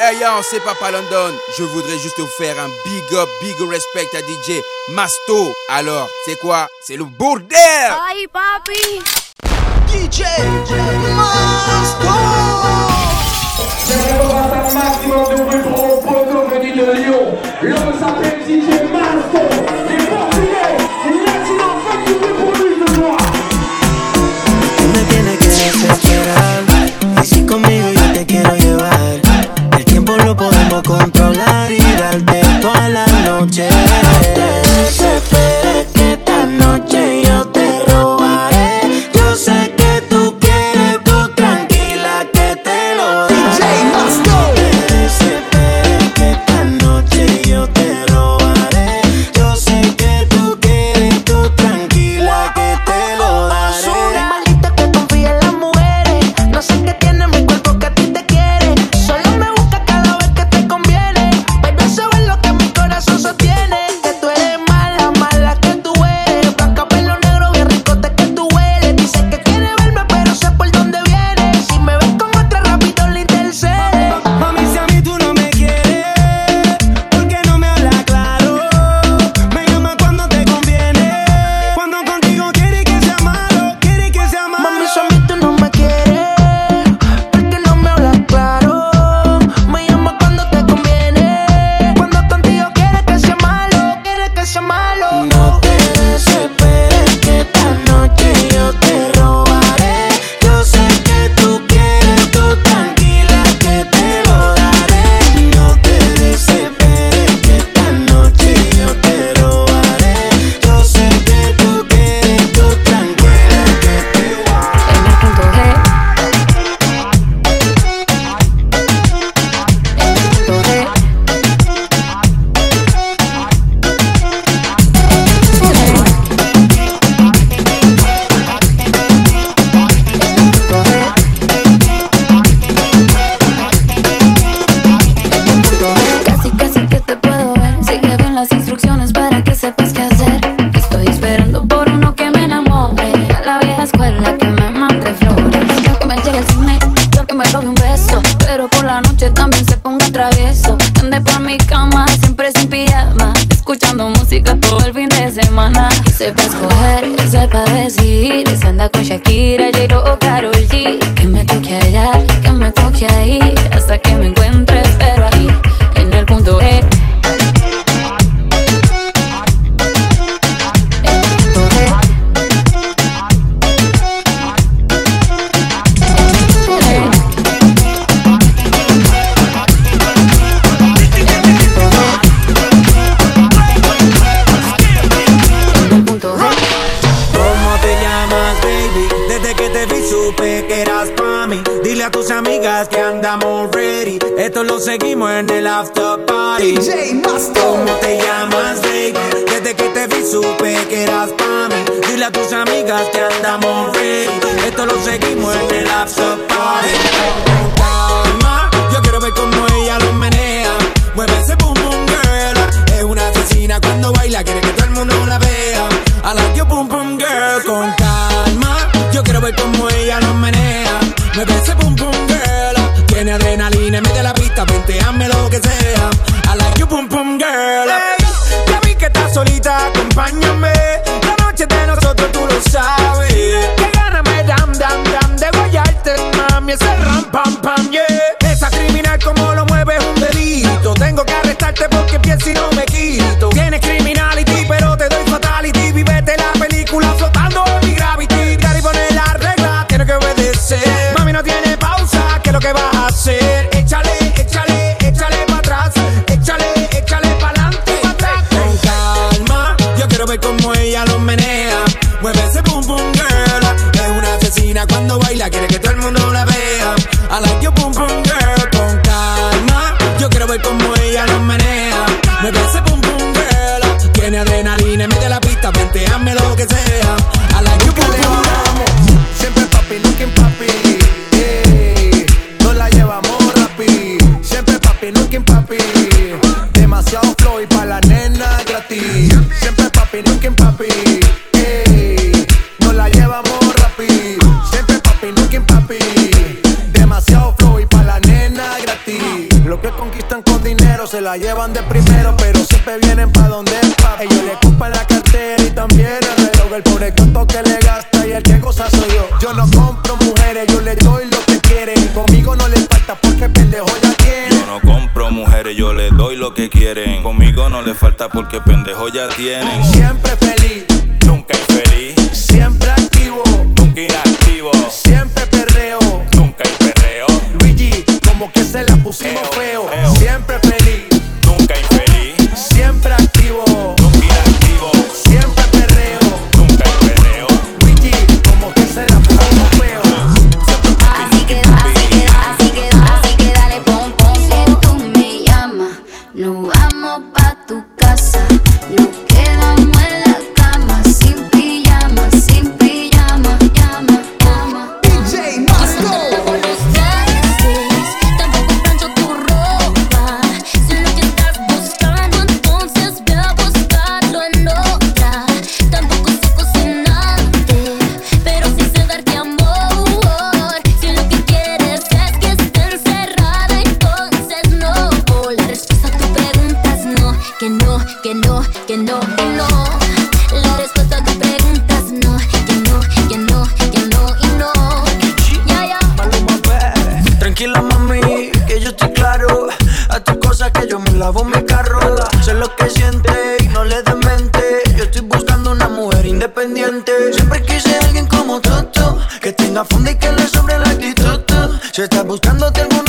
Hey yo, c'est Papa London. Je voudrais juste vous faire un big up, big respect à DJ Masto. Alors, c'est quoi? C'est le bordel Aïe, papi DJ Masto maximum de bruit pour de Lyon. L'homme s'appelle DJ Masto ande por mi cama, siempre sin pijama, escuchando música todo el fin de semana. Sepa escoger, sepa decidir, se anda con Shakira, Jiro o Karol G. Que me toque allá, que me toque ahí, hasta que me encuentre seguimos en el after party. DJ ¿Cómo te llamas, baby? Desde que te vi supe que eras pa' mí. Dile a tus amigas que andamos ready. Esto lo seguimos en el after party. Calma, yo quiero ver cómo ella lo menea. Mueve ese boom boom girl. Es una asesina cuando baila, quiere que todo el mundo la vea. A la que boom boom girl con calma. Yo quiero ver cómo ella lo menea. Mueve ese boom boom girl. Tiene adrenalina, mete la fiesta, hazme lo que sea. A la you pum pum girl. Hey, ya vi que estás solita, acompáñame. La noche de nosotros tú lo sabes. Que gana me dam dam dam de guayarte, mami, ese ram pam pam yeah. la llevan de primero, pero siempre vienen pa' donde el papá. Ellos le ocupan la cartera y también el reloj. El pobre cuento que le gasta y el que cosa soy yo. Yo no compro mujeres, yo le doy lo que quieren. Conmigo no le falta porque pendejo ya tiene. Yo no compro mujeres, yo le doy lo que quieren. Conmigo no le falta porque pendejo ya tienen. Siempre feliz, nunca infeliz. Siempre activo, nunca inactivo. Siempre mi carro. Sé lo que siente y no le demente. Yo estoy buscando una mujer independiente. Siempre quise alguien como Toto, que tenga funda y que le sobre la actitud. Si estás buscándote alguna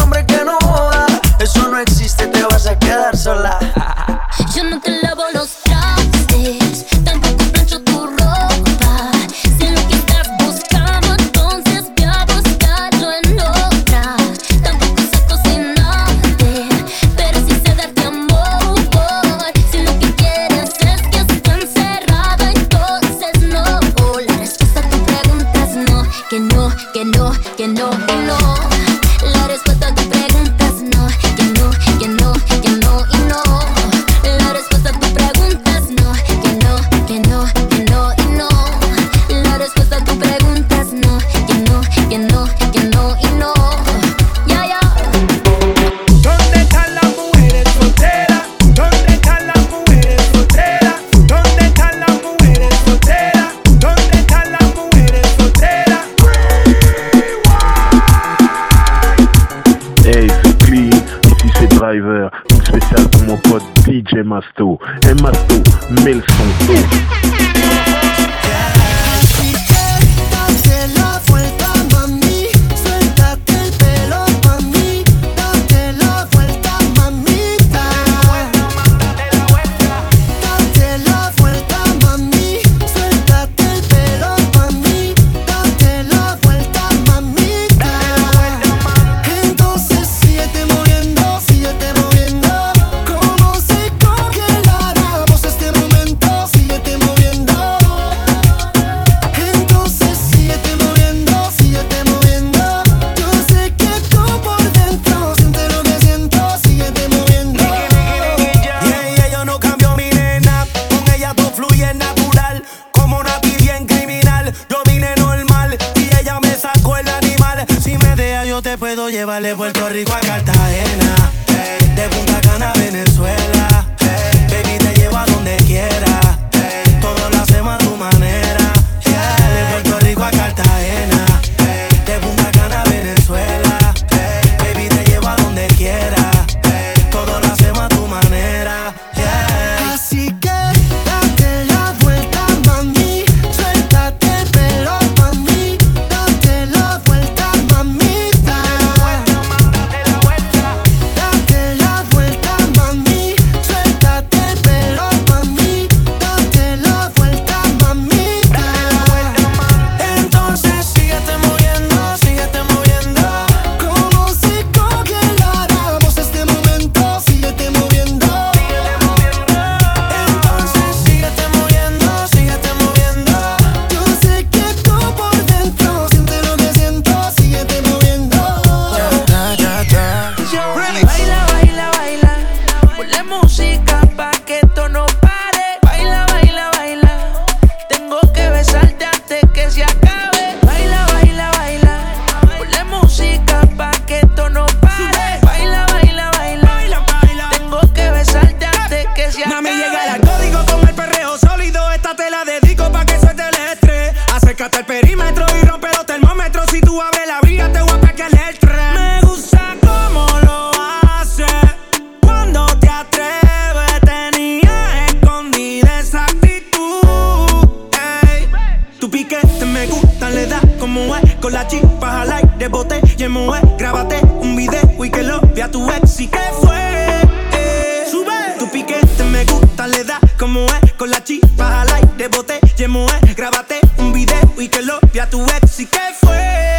DJ é et Mastou, mais são son de Puerto Rico a Cartagena, eh, de Punta Cana a Venezuela. mueve. Grábate un video y que lo vea tu ex y que fue. Eh. Sube. Tu piquete me gusta, le da como es. Con la chispa al aire, bote, ye mueve. Grábate un video y que lo vea tu ex y que fue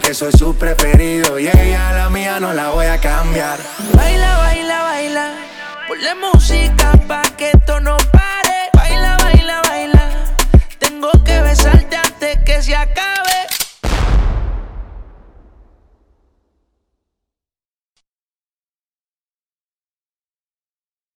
que soy su preferido y ella la mía no la voy a cambiar. Baila, baila, baila, ponle música pa que esto no pare. Baila, baila, baila, tengo que besarte antes que se acabe.